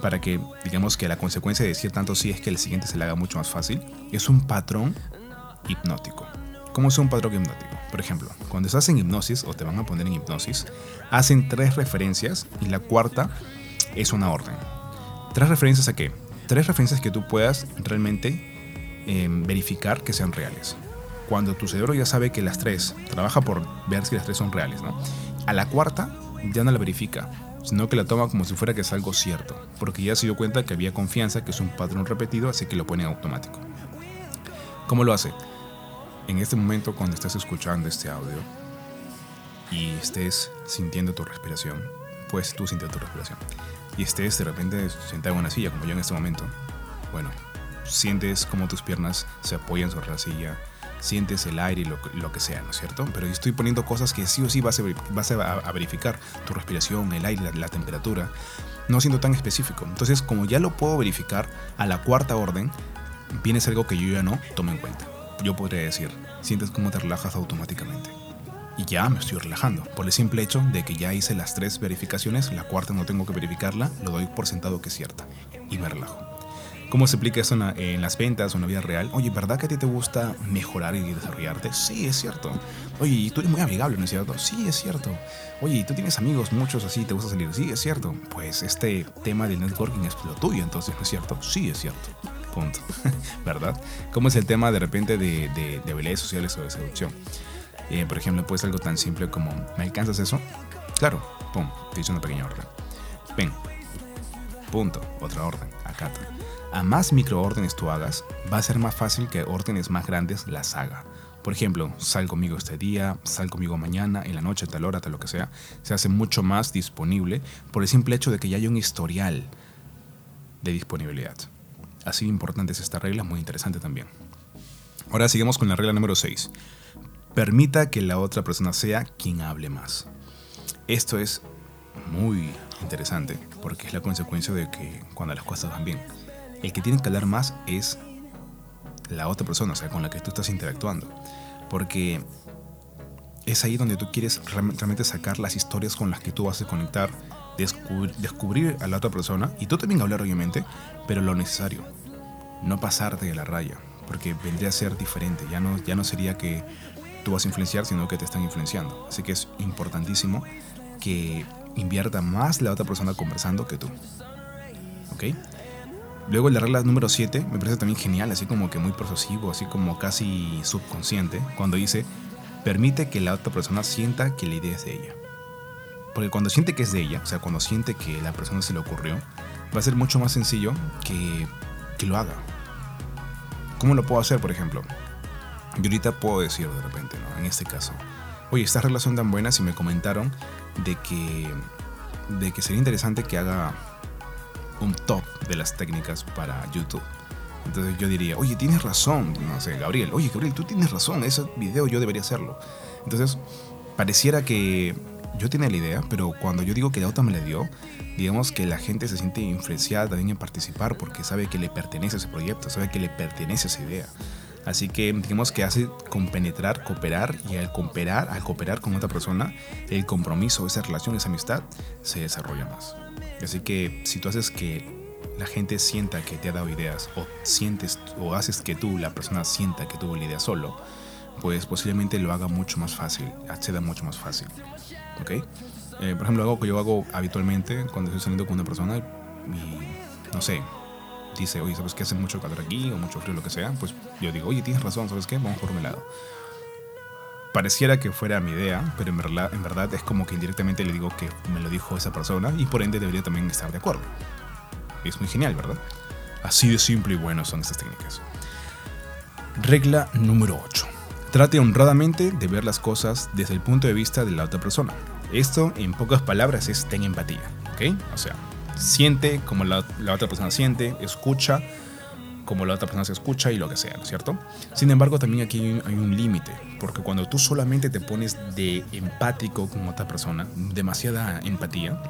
para que digamos que la consecuencia de decir tanto sí es que el siguiente se le haga mucho más fácil, es un patrón hipnótico. ¿Cómo es un patrón hipnótico? Por ejemplo, cuando estás en hipnosis o te van a poner en hipnosis, hacen tres referencias y la cuarta es una orden. ¿Tres referencias a qué? Tres referencias que tú puedas realmente em, verificar que sean reales. Cuando tu cerebro ya sabe que las tres, trabaja por ver si las tres son reales, ¿no? A la cuarta ya no la verifica, sino que la toma como si fuera que es algo cierto, porque ya se dio cuenta que había confianza, que es un patrón repetido, así que lo pone automático. ¿Cómo lo hace? En este momento, cuando estés escuchando este audio y estés sintiendo tu respiración, pues tú sintiendo tu respiración, y estés de repente sentado en una silla, como yo en este momento, bueno, sientes como tus piernas se apoyan sobre la silla, sientes el aire y lo, que sea, ¿no es cierto? Pero yo estoy poniendo cosas que sí o sí vas a, vas a, verificar, tu respiración, el aire, la, temperatura, no siendo tan específico. Entonces, como ya lo puedo verificar, a la cuarta orden, vienes algo que yo ya no tomo en cuenta. Yo podría decir, sientes cómo te relajas automáticamente. Y ya me estoy relajando, por el simple hecho de que ya hice las tres verificaciones, la cuarta no tengo que verificarla, lo doy por sentado que es cierta. Y me relajo. ¿Cómo se aplica eso en, las ventas o en la vida real? Oye, ¿verdad que a ti te gusta mejorar y desarrollarte? Sí, es cierto. Oye, ¿y tú eres muy amigable, no es cierto? Sí, es cierto. Oye, ¿y tú tienes amigos muchos así, te gusta salir? Sí, es cierto. Pues este tema del networking es lo tuyo, entonces, ¿no es cierto? Sí, es cierto. Punto. ¿Verdad? ¿Cómo es el tema de repente de, de, habilidades sociales o de seducción? Eh, por ejemplo, puede ser algo tan simple como, ¿me alcanzas eso? Claro, pum, te hice una pequeña orden. Ven, punto, otra orden, acata. A más microórdenes tú hagas, va a ser más fácil que órdenes más grandes las haga. Por ejemplo, sal conmigo este día, sal conmigo mañana, en la noche, tal hora, tal lo que sea. Se hace mucho más disponible por el simple hecho de que ya hay un historial de disponibilidad. Así importante es esta regla, muy interesante también. Ahora seguimos con la regla número 6. Permita que la otra persona sea quien hable más. Esto es muy interesante porque es la consecuencia de que cuando las cosas van bien, el que tiene que hablar más es la otra persona, o sea, con la que tú estás interactuando. Porque es ahí donde tú quieres realmente sacar las historias con las que tú vas a conectar descubrir, a la otra persona y tú también hablar obviamente, pero lo necesario, no pasarte de la raya, porque vendría a ser diferente, ya no, ya no sería que tú vas a influenciar, sino que te están influenciando. Así que es importantísimo que invierta más la otra persona conversando que tú. ¿Ok? Luego la regla número 7 me parece también genial, así como que muy procesivo, así como casi subconsciente, cuando dice, permite que la otra persona sienta que la idea es de ella. Porque cuando siente que es de ella, o sea, cuando siente que la persona se le ocurrió, va a ser mucho más sencillo que, que lo haga. ¿Cómo lo puedo hacer, por ejemplo? Yo ahorita puedo decir de repente, ¿no? En este caso, oye, esta relación tan buena y me comentaron de que, de que sería interesante que haga un top de las técnicas para YouTube. Entonces yo diría, oye, tienes razón, no sé, Gabriel, oye, Gabriel, tú tienes razón, ese video yo debería hacerlo. Entonces, pareciera que yo tenía la idea, pero cuando yo digo que la otra me la dio, digamos que la gente se siente influenciada también en participar porque sabe que le pertenece ese proyecto, sabe que le pertenece esa idea. Así que digamos que hace compenetrar, cooperar y al cooperar, al cooperar con otra persona, el compromiso, esa relación, esa amistad se desarrolla más. Así que si tú haces que la gente sienta que te ha dado ideas o sientes o haces que tú, la persona sienta que tuvo la idea solo, pues posiblemente lo haga mucho más fácil, acceda mucho más fácil. ¿Ok? Eh, por ejemplo, algo que yo hago habitualmente cuando estoy saliendo con una persona y, no sé, dice, oye, ¿sabes qué? Hace mucho calor aquí o mucho frío, lo que sea. Pues yo digo, oye, tienes razón, ¿sabes qué? Vamos por un lado. Pareciera que fuera mi idea, pero en verdad, en verdad es como que indirectamente le digo que me lo dijo esa persona y por ende debería también estar de acuerdo. Es muy genial, ¿verdad? Así de simple y bueno son estas técnicas. Regla número 8. Trate honradamente de ver las cosas desde el punto de vista de la otra persona. Esto, en pocas palabras, es ten empatía, ¿ok? O sea, siente como la, otra persona siente, escucha como la otra persona se escucha y lo que sea, ¿no es cierto? Sin embargo, también aquí hay un, límite, porque cuando tú solamente te pones de empático con otra persona, demasiada empatía,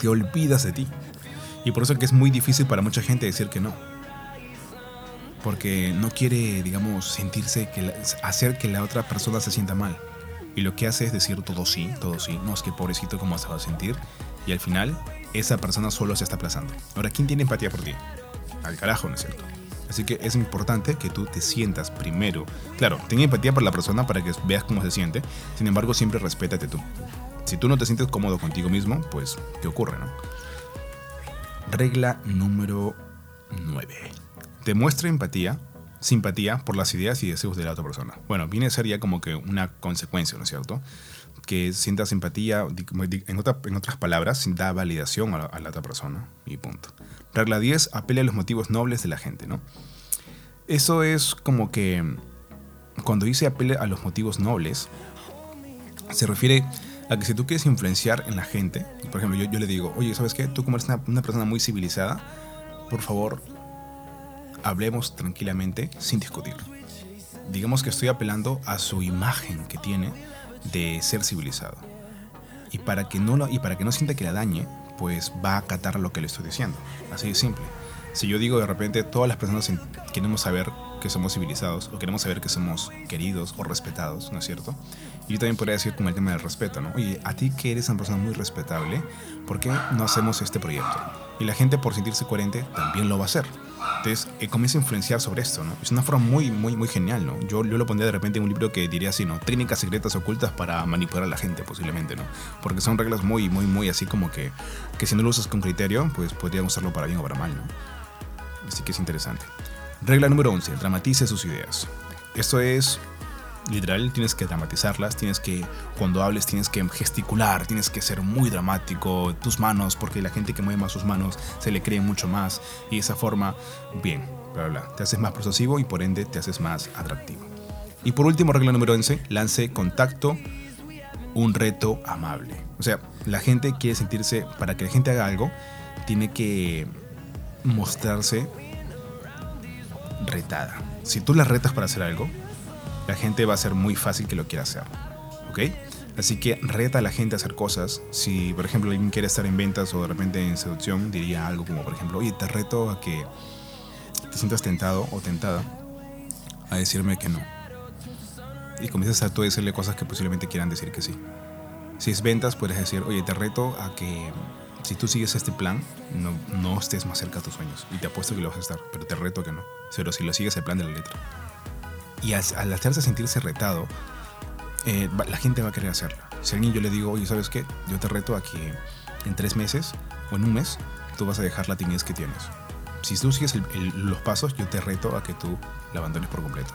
te olvidas de ti. Y por eso es que es muy difícil para mucha gente decir que no. Porque no quiere, digamos, sentirse, que hacer que la otra persona se sienta mal. Y lo que hace es decir todo sí, todo sí. No, es que pobrecito, ¿cómo se va a sentir? Y al final, esa persona solo se está aplazando. Ahora, ¿quién tiene empatía por ti? al carajo, ¿no es cierto? Así que es importante que tú te sientas primero. Claro, ten empatía por la persona para que veas cómo se siente. Sin embargo, siempre respétate tú. Si tú no te sientes cómodo contigo mismo, pues, ¿qué ocurre, no? Regla número 9. Demuestra empatía, simpatía por las ideas y deseos de la otra persona. Bueno, viene a ser ya como que una consecuencia, ¿no es cierto? Que sientas simpatía, en, otras palabras, da validación a la otra persona y punto. Regla 10, apele a los motivos nobles de la gente, ¿no? Eso es como que cuando dice apele a los motivos nobles, se refiere a que si tú quieres influenciar en la gente, por ejemplo, yo, yo le digo, oye, ¿sabes qué? Tú como eres una, persona muy civilizada, por favor, hablemos tranquilamente sin discutir. Digamos que estoy apelando a su imagen que tiene de ser civilizado. Y para que no, lo, y para que no sienta que la dañe, pues va a acatar lo que le estoy diciendo. Así de simple. Si yo digo de repente todas las personas queremos saber que somos civilizados o queremos saber que somos queridos o respetados, ¿no es cierto? Y yo también podría decir con el tema del respeto, ¿no? Oye, a ti que eres una persona muy respetable, ¿por qué no hacemos este proyecto? Y la gente por sentirse coherente también lo va a hacer. Entonces eh, comienza a influenciar sobre esto, ¿no? Es una forma muy, muy, muy genial, ¿no? Yo, yo lo pondría de repente en un libro que diría así, ¿no? Técnicas secretas ocultas para manipular a la gente, posiblemente, ¿no? Porque son reglas muy, muy, muy así como que, que si no lo usas con criterio, pues podrían usarlo para bien o para mal, ¿no? Así que es interesante. Regla número 11. Dramatice sus ideas. Esto es literal, tienes que dramatizarlas, tienes que, cuando hables, tienes que gesticular, tienes que ser muy dramático, tus manos, porque la gente que mueve más sus manos se le cree mucho más y esa forma, bien, bla, bla, te haces más persuasivo y por ende te haces más atractivo. Y por último, regla número 11, lance contacto, un reto amable. O sea, la gente quiere sentirse, para que la gente haga algo, tiene que mostrarse retada. Si tú la retas para hacer algo, la gente va a ser muy fácil que lo quiera hacer. ¿Ok? Así que reta a la gente a hacer cosas. Si, por ejemplo, alguien quiere estar en ventas o de repente en seducción, diría algo como, por ejemplo, oye, te reto a que te sientas tentado o tentada a decirme que no. Y comienzas a tú decirle cosas que posiblemente quieran decir que sí. Si es ventas, puedes decir, oye, te reto a que si tú sigues este plan, no, no estés más cerca de tus sueños. Y te apuesto que lo vas a estar, pero te reto que no. Pero si lo sigues el plan de la letra. Y al, hacerse sentirse retado, eh, la gente va a querer hacerlo. Si a alguien yo le digo, oye, ¿sabes qué? Yo te reto a que en tres meses o en un mes tú vas a dejar la timidez que tienes. Si tú sigues los pasos, yo te reto a que tú la abandones por completo.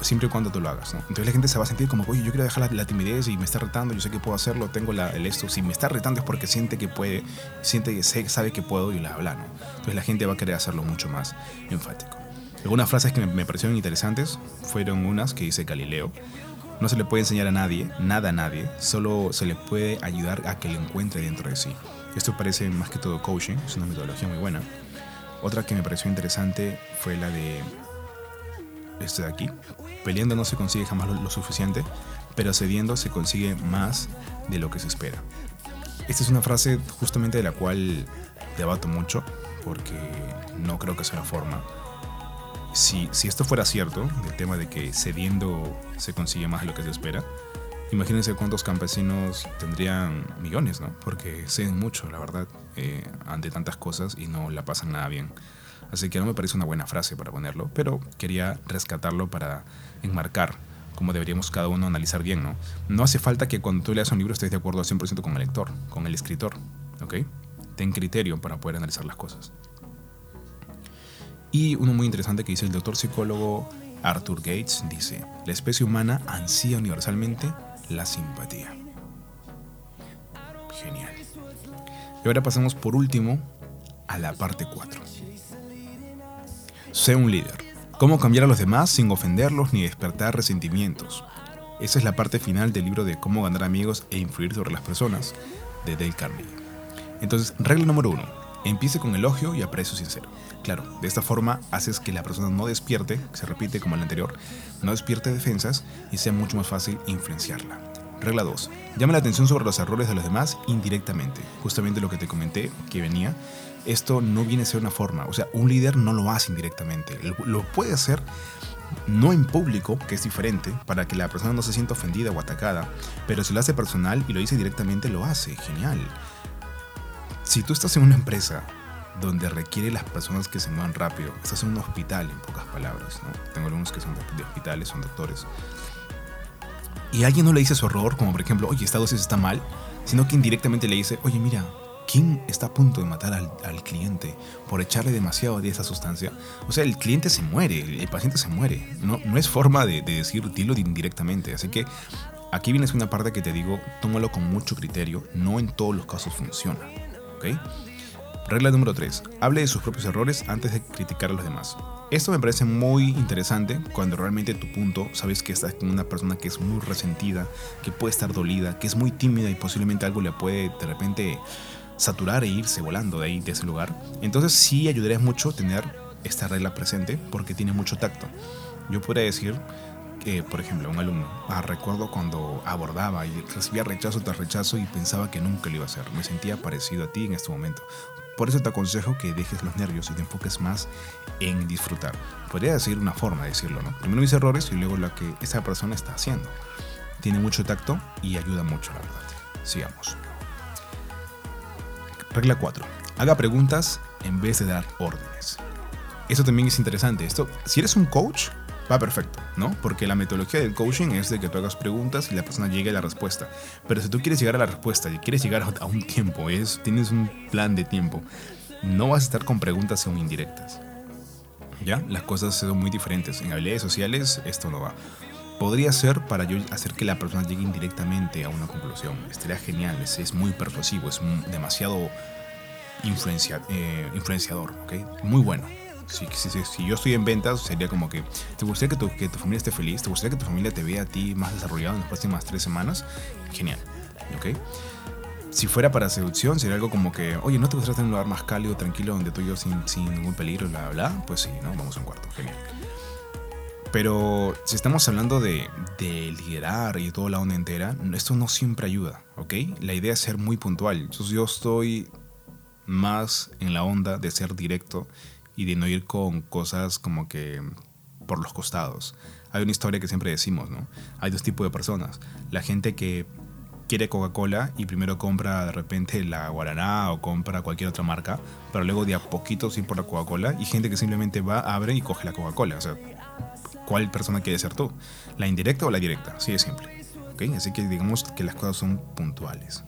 Siempre y cuando tú lo hagas. Entonces la gente se va a sentir como, oye, yo quiero dejar la, timidez y me está retando, yo sé que puedo hacerlo, tengo el esto. Si me está retando es porque siente que puede, siente que sabe que puedo y la habla. ¿no? Entonces la gente va a querer hacerlo mucho más enfático. Algunas frases que me, parecieron interesantes fueron unas que dice Galileo. No se le puede enseñar a nadie, nada a nadie, solo se le puede ayudar a que lo encuentre dentro de sí. Esto parece más que todo coaching, es una metodología muy buena. Otra que me pareció interesante fue la de este de aquí. Peleando no se consigue jamás lo, suficiente, pero cediendo se consigue más de lo que se espera. Esta es una frase justamente de la cual debato mucho, porque no creo que sea la forma si, esto fuera cierto, el tema de que cediendo se consigue más de lo que se espera, imagínense cuántos campesinos tendrían millones, ¿no? Porque ceden mucho, la verdad, eh, ante tantas cosas y no la pasan nada bien. Así que no me parece una buena frase para ponerlo, pero quería rescatarlo para enmarcar cómo deberíamos cada uno analizar bien, ¿no? No hace falta que cuando tú leas un libro estés de acuerdo al 100% con el lector, con el escritor, ¿ok? Ten criterio para poder analizar las cosas. Y uno muy interesante que dice el doctor psicólogo Arthur Gates, dice, la especie humana ansía universalmente la simpatía. Genial. Y ahora pasamos por último a la parte 4. Sé un líder. Cómo cambiar a los demás sin ofenderlos ni despertar resentimientos. Esa es la parte final del libro de Cómo ganar amigos e influir sobre las personas de Dale Carnegie. Entonces, regla número uno. Empiece con elogio y aprecio sincero. Claro, de esta forma haces que la persona no despierte, se repite como el anterior, no despierte defensas y sea mucho más fácil influenciarla. Regla 2. Llama la atención sobre los errores de los demás indirectamente. Justamente lo que te comenté que venía. Esto no viene a ser una forma. O sea, un líder no lo hace indirectamente. Lo puede hacer no en público, que es diferente, para que la persona no se sienta ofendida o atacada. Pero si lo hace personal y lo dice directamente, lo hace. Genial. Si tú estás en una empresa donde requiere las personas que se muevan rápido, estás en un hospital, en pocas palabras, Tengo algunos que son de hospitales, son doctores y alguien no le dice su error, como por ejemplo, oye, esta dosis está mal, sino que indirectamente le dice, oye, mira, ¿quién está a punto de matar al, cliente por echarle demasiado de esa sustancia? O sea, el cliente se muere, el, paciente se muere. No, no es forma de, decir, dilo indirectamente. Así que aquí viene una parte que te digo, tómalo con mucho criterio, no en todos los casos funciona. Regla número 3. Hable de sus propios errores antes de criticar a los demás. Esto me parece muy interesante cuando realmente tu punto sabes que estás con una persona que es muy resentida, que puede estar dolida, que es muy tímida y posiblemente algo le puede de repente saturar e irse volando de ahí, de ese lugar. Entonces sí ayudaría mucho tener esta regla presente porque tiene mucho tacto. Yo podría decir que, por ejemplo, un alumno, ah, recuerdo cuando abordaba y recibía rechazo tras rechazo y pensaba que nunca lo iba a hacer. Me sentía parecido a ti en este momento. Por eso te aconsejo que dejes los nervios y te enfoques más en disfrutar. Podría decir una forma de decirlo, ¿no? Primero mis errores y luego lo que esa persona está haciendo. Tiene mucho tacto y ayuda mucho, la verdad. Sigamos. Regla 4. Haga preguntas en vez de dar órdenes. Eso también es interesante. Esto, si eres un coach, va perfecto, ¿no? Porque la metodología del coaching es de que tú hagas preguntas y la persona llegue a la respuesta. Pero si tú quieres llegar a la respuesta y quieres llegar a un tiempo, es, tienes un plan de tiempo, no vas a estar con preguntas son indirectas. ¿Ya? Las cosas son muy diferentes. En habilidades sociales esto no va. Podría ser para yo hacer que la persona llegue indirectamente a una conclusión. Estaría genial, es, muy persuasivo, es demasiado eh, influenciador, ¿ok? Muy bueno si, si, yo estoy en ventas, sería como que, ¿te gustaría que tu, que tu familia esté feliz? ¿Te gustaría que tu familia te vea a ti más desarrollado en las próximas tres semanas? Genial, ¿ok? Si fuera para seducción, sería algo como que, oye, ¿no te gustaría tener un lugar más cálido, tranquilo, donde tú y yo sin, sin ningún peligro, bla, bla? Pues sí, ¿no? Vamos a un cuarto, genial. Pero si estamos hablando de, de, liderar y toda la onda entera, esto no siempre ayuda, ¿ok? La idea es ser muy puntual. Entonces yo estoy más en la onda de ser directo y de no ir con cosas como que por los costados. Hay una historia que siempre decimos, ¿no? Hay dos tipos de personas. La gente que quiere Coca-Cola y primero compra de repente la Guaraná o compra cualquier otra marca, pero luego de a poquito sí por la Coca-Cola y gente que simplemente va, abre y coge la Coca-Cola. O sea, ¿cuál persona quiere ser tú? ¿La indirecta o la directa? Así de simple. ¿Ok? Así que digamos que las cosas son puntuales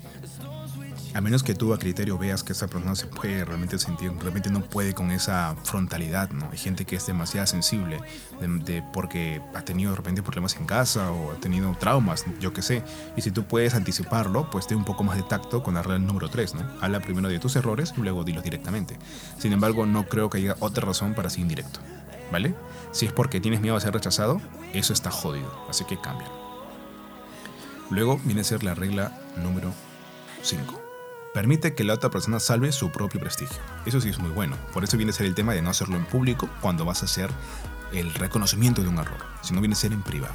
a menos que tú a criterio veas que esa persona se puede realmente sentir, realmente no puede con esa frontalidad, ¿no? Hay gente que es demasiado sensible de, porque ha tenido de repente problemas en casa o ha tenido traumas, yo qué sé. Y si tú puedes anticiparlo, pues ten un poco más de tacto con la regla número 3, ¿no? Habla primero de tus errores y luego dilos directamente. Sin embargo, no creo que haya otra razón para ser indirecto, ¿vale? Si es porque tienes miedo a ser rechazado, eso está jodido, así que cambia. Luego viene a ser la regla número 5 permite que la otra persona salve su propio prestigio. Eso sí es muy bueno. Por eso viene a ser el tema de no hacerlo en público cuando vas a hacer el reconocimiento de un error, sino viene a ser en privado.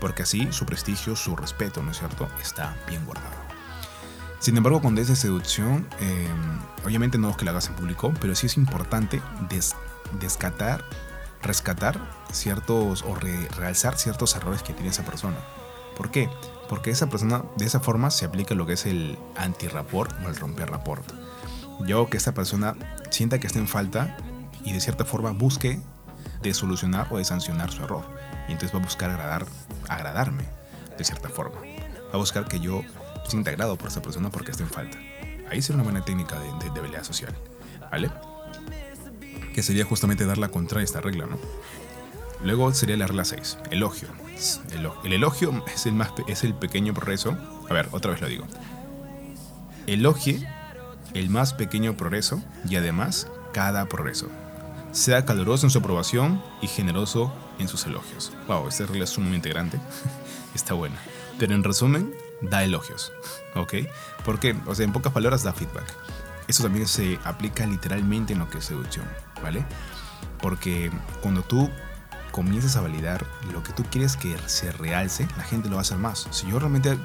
Porque así su prestigio, su respeto, ¿no es cierto?, está bien guardado. Sin embargo, cuando es seducción, em, obviamente no es que la hagas en público, pero sí es importante descatar, rescatar ciertos o realzar ciertos errores que tiene esa persona. ¿Por qué? Porque esa persona, de esa forma, se aplica lo que es el anti-rapport o el romper-rapport. Yo que esta persona sienta que está en falta y de cierta forma busque de solucionar o de sancionar su error. Y entonces va a buscar agradar, agradarme de cierta forma. Va a buscar que yo sienta agrado por esa persona porque está en falta. Ahí sería una buena técnica de, de, habilidad social. ¿Vale? Que sería justamente dar la contra esta regla, ¿no? Luego sería la regla 6, elogio. El, elogio es el, más, es el pequeño progreso. A ver, otra vez lo digo. Elogie el más pequeño progreso y además cada progreso. Sea caluroso en su aprobación y generoso en sus elogios. Wow, esta regla es sumamente grande. Está buena. Pero en resumen, da elogios. ¿Ok? Porque, o sea, en pocas palabras, da feedback. Eso también se aplica literalmente en lo que es seducción. ¿Vale? Porque cuando tú comienzas a validar lo que tú quieres que se realce, la gente lo va a hacer más. Si yo realmente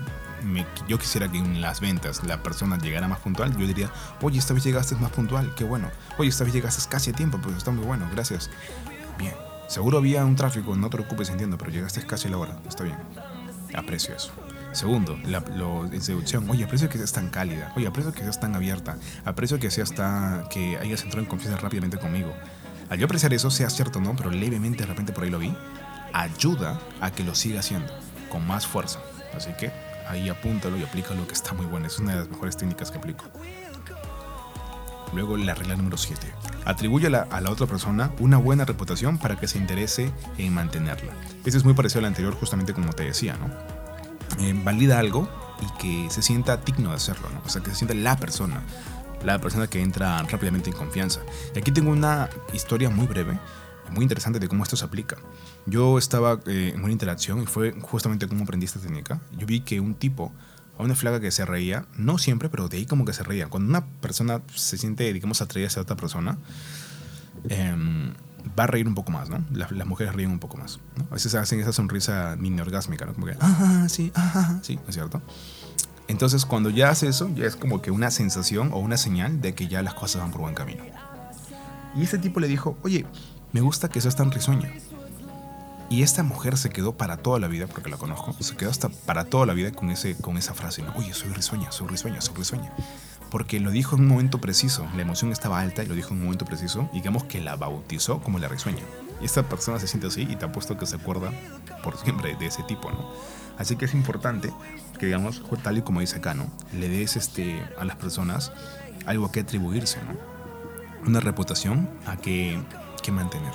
yo quisiera que en las ventas la persona llegara más puntual, yo diría, oye, esta vez llegaste más puntual, qué bueno. Oye, esta vez llegaste casi a tiempo, pues está muy bueno, gracias. Bien, seguro había un tráfico, no te preocupes, entiendo, pero llegaste casi a la hora, está bien. Aprecio eso. Segundo, la en seducción. Oye, aprecio que seas tan cálida. Oye, aprecio que seas tan abierta. Aprecio que seas tan. que hayas entrado en confianza rápidamente conmigo. Al yo apreciar eso, sea cierto o no, pero levemente de repente por ahí lo vi, ayuda a que lo siga haciendo con más fuerza. Así que ahí apúntalo y aplícalo que está muy bueno. Es una de las mejores técnicas que aplico. Luego la regla número 7. Atribuye a la, otra persona una buena reputación para que se interese en mantenerla. Esto es muy parecido al anterior, justamente como te decía, ¿no? Eh, valida algo y que se sienta digno de hacerlo, ¿no? O sea, que se sienta la persona, la persona que entra rápidamente en confianza. Y aquí tengo una historia muy breve muy interesante de cómo esto se aplica. Yo estaba eh, en una interacción y fue justamente como aprendí esta técnica. Yo vi que un tipo, a una flaca que se reía, no siempre, pero de ahí como que se reía. Cuando una persona se siente, digamos, atraída hacia otra persona, em, va a reír un poco más, ¿no? Las, mujeres ríen un poco más. ¿no? A veces hacen esa sonrisa mini orgásmica, ¿no? Como que, ah, sí, ah, sí, ¿no es cierto? Entonces, cuando ya hace eso, ya es como que una sensación o una señal de que ya las cosas van por buen camino. Y este tipo le dijo, oye, me gusta que seas tan risueña. Y esta mujer se quedó para toda la vida, porque la conozco, se quedó hasta para toda la vida con, ese, con esa frase, ¿no? Oye, soy risueña, soy risueña, soy risueña. Porque lo dijo en un momento preciso, la emoción estaba alta y lo dijo en un momento preciso, digamos que la bautizó como la risueña. Y esta persona se siente así y te apuesto que se acuerda por siempre de ese tipo, ¿no? Así que es importante que, digamos, tal y como dice acá. Le des este, a las personas algo a que atribuirse, ¿no? Una reputación a que que mantener.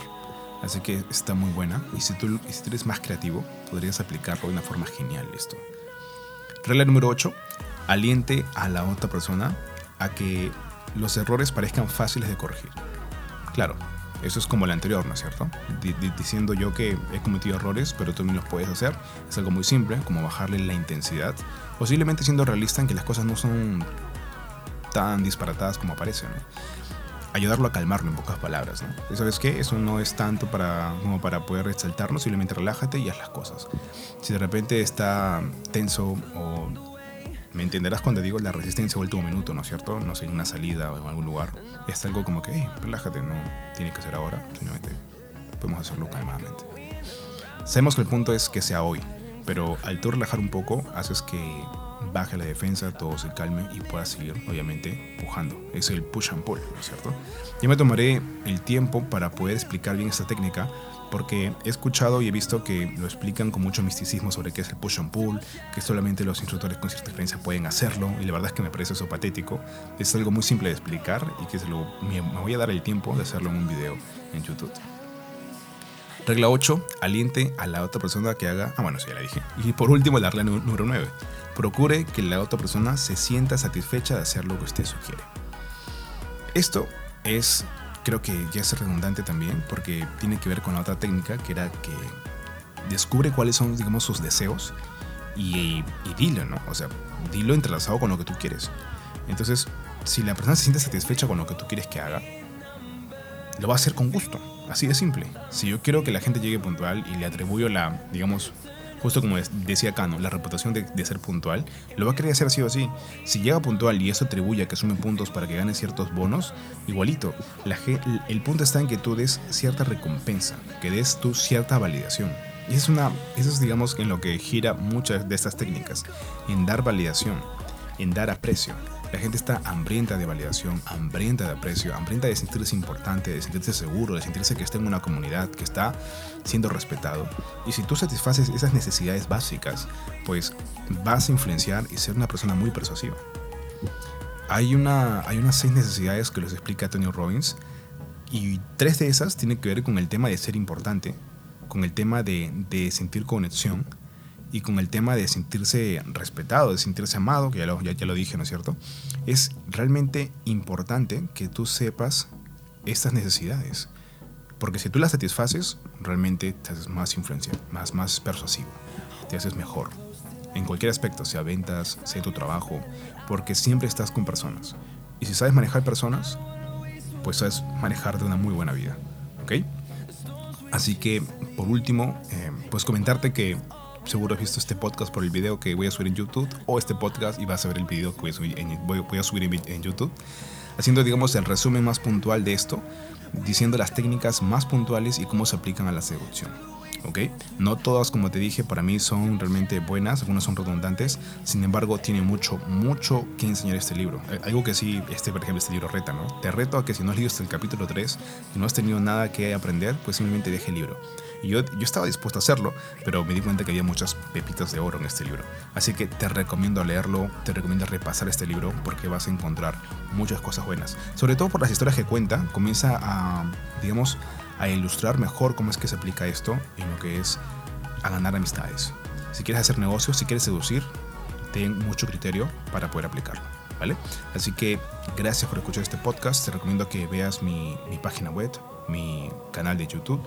Así que está muy buena y si tú, si tú eres más creativo, podrías aplicarlo de una forma genial esto. Regla número 8. Aliente a la otra persona a que los errores parezcan fáciles de corregir. Claro, eso es como el anterior, ¿no es cierto? diciendo yo que he cometido errores, pero tú también los puedes hacer. Es algo muy simple, como bajarle la intensidad. Posiblemente siendo realista en que las cosas no son tan disparatadas como parecen. ¿no? ayudarlo a calmarlo en pocas palabras. ¿no? ¿Sabes qué? Eso no es tanto para, como para poder exaltarlo, simplemente relájate y haz las cosas. Si de repente está tenso o me entenderás cuando digo la resistencia último minuto, ¿no es cierto? No sé, en una salida o en algún lugar. Es algo como que, relájate, no tiene que ser ahora, simplemente podemos hacerlo calmadamente. Sabemos que el punto es que sea hoy, pero al tú relajar un poco, haces que baje la defensa, todo se calme y pueda seguir, obviamente, pujando. Es el push and pull, ¿no es cierto? Yo me tomaré el tiempo para poder explicar bien esta técnica porque he escuchado y he visto que lo explican con mucho misticismo sobre qué es el push and pull, que solamente los instructores con cierta experiencia pueden hacerlo, y la verdad es que me parece eso patético. Es algo muy simple de explicar y que se lo, me voy a dar el tiempo de hacerlo en un video en YouTube. Regla 8. Aliente a la otra persona que haga... Ah, bueno, sí, ya la dije. Y por último, la regla número 9. Procure que la otra persona se sienta satisfecha de hacer lo que usted sugiere. Esto es, creo que ya es redundante también, porque tiene que ver con la otra técnica, que era que descubre cuáles son, digamos, sus deseos y, y dilo, ¿no? O sea, dilo entrelazado con lo que tú quieres. Entonces, si la persona se siente satisfecha con lo que tú quieres que haga, lo va a hacer con gusto. Así de simple. Si yo quiero que la gente llegue puntual y le atribuyo la, digamos, justo como decía Cano, la reputación de, ser puntual, lo va a querer hacer así o así. Si llega puntual y eso atribuye a que sume puntos para que gane ciertos bonos, igualito. La, el punto está en que tú des cierta recompensa, que des tú cierta validación. Y es una, eso es digamos en lo que gira muchas de estas técnicas, en dar validación, en dar aprecio. La gente está hambrienta de validación, hambrienta de aprecio, hambrienta de sentirse importante, de sentirse seguro, de sentirse que está en una comunidad, que está siendo respetado. Y si tú satisfaces esas necesidades básicas, pues vas a influenciar y ser una persona muy persuasiva. Hay, una, hay unas seis necesidades que los explica Tony Robbins y tres de esas tienen que ver con el tema de ser importante, con el tema de, de sentir conexión y con el tema de sentirse respetado, de sentirse amado, que ya lo, ya, ya lo dije, ¿no es cierto? Es realmente importante que tú sepas estas necesidades. Porque si tú las satisfaces, realmente te haces más influencia, más, más persuasivo, te haces mejor. En cualquier aspecto, sea ventas, sea tu trabajo, porque siempre estás con personas. Y si sabes manejar personas, pues sabes manejar de una muy buena vida. ¿Ok? Así que, por último, eh, pues comentarte que seguro has visto este podcast por el video que voy a subir en YouTube o este podcast y vas a ver el video que voy a subir en, voy, a subir en YouTube. Haciendo, digamos, el resumen más puntual de esto, diciendo las técnicas más puntuales y cómo se aplican a la seducción. ¿Ok? No todas, como te dije, para mí son realmente buenas, algunas son redundantes, sin embargo, tiene mucho, mucho que enseñar este libro. Eh, algo que sí, este, por ejemplo, este libro reta, ¿no? Te reto a que si no has leído hasta el capítulo 3 y no has tenido nada que aprender, pues simplemente deje el libro. Y yo, yo estaba dispuesto a hacerlo, pero me di cuenta que había muchas pepitas de oro en este libro. Así que te recomiendo leerlo, te recomiendo repasar este libro porque vas a encontrar muchas cosas buenas. Sobre todo por las historias que cuenta, comienza a, digamos, a ilustrar mejor cómo es que se aplica esto en lo que es a ganar amistades. Si quieres hacer negocios, si quieres seducir, ten mucho criterio para poder aplicarlo. ¿Vale? Así que gracias por escuchar este podcast. Te recomiendo que veas mi, mi página web, mi canal de YouTube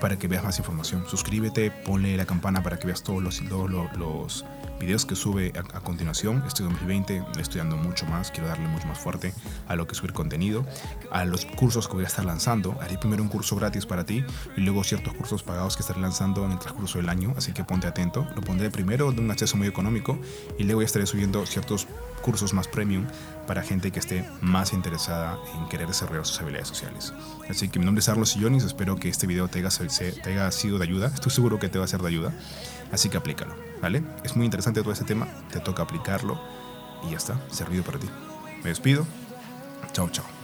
para que veas más información. Suscríbete, ponle la campana para que veas todos los, todos los, videos que sube a, continuación. Este 2020 estudiando mucho más, quiero darle mucho más fuerte a lo que subir contenido, a los cursos que voy a estar lanzando. Haré primero un curso gratis para ti y luego ciertos cursos pagados que estaré lanzando en el transcurso del año, así que ponte atento. Lo pondré primero de un acceso muy económico y luego estaré subiendo ciertos cursos más premium para gente que esté más interesada en querer desarrollar sus habilidades sociales. Así que mi nombre es Carlos Sillonis, espero que este video te haya, te haya sido de ayuda, estoy seguro que te va a ser de ayuda, así que aplícalo, ¿vale? Es muy interesante todo este tema, te toca aplicarlo y ya está, servido para ti. Me despido, chao chao.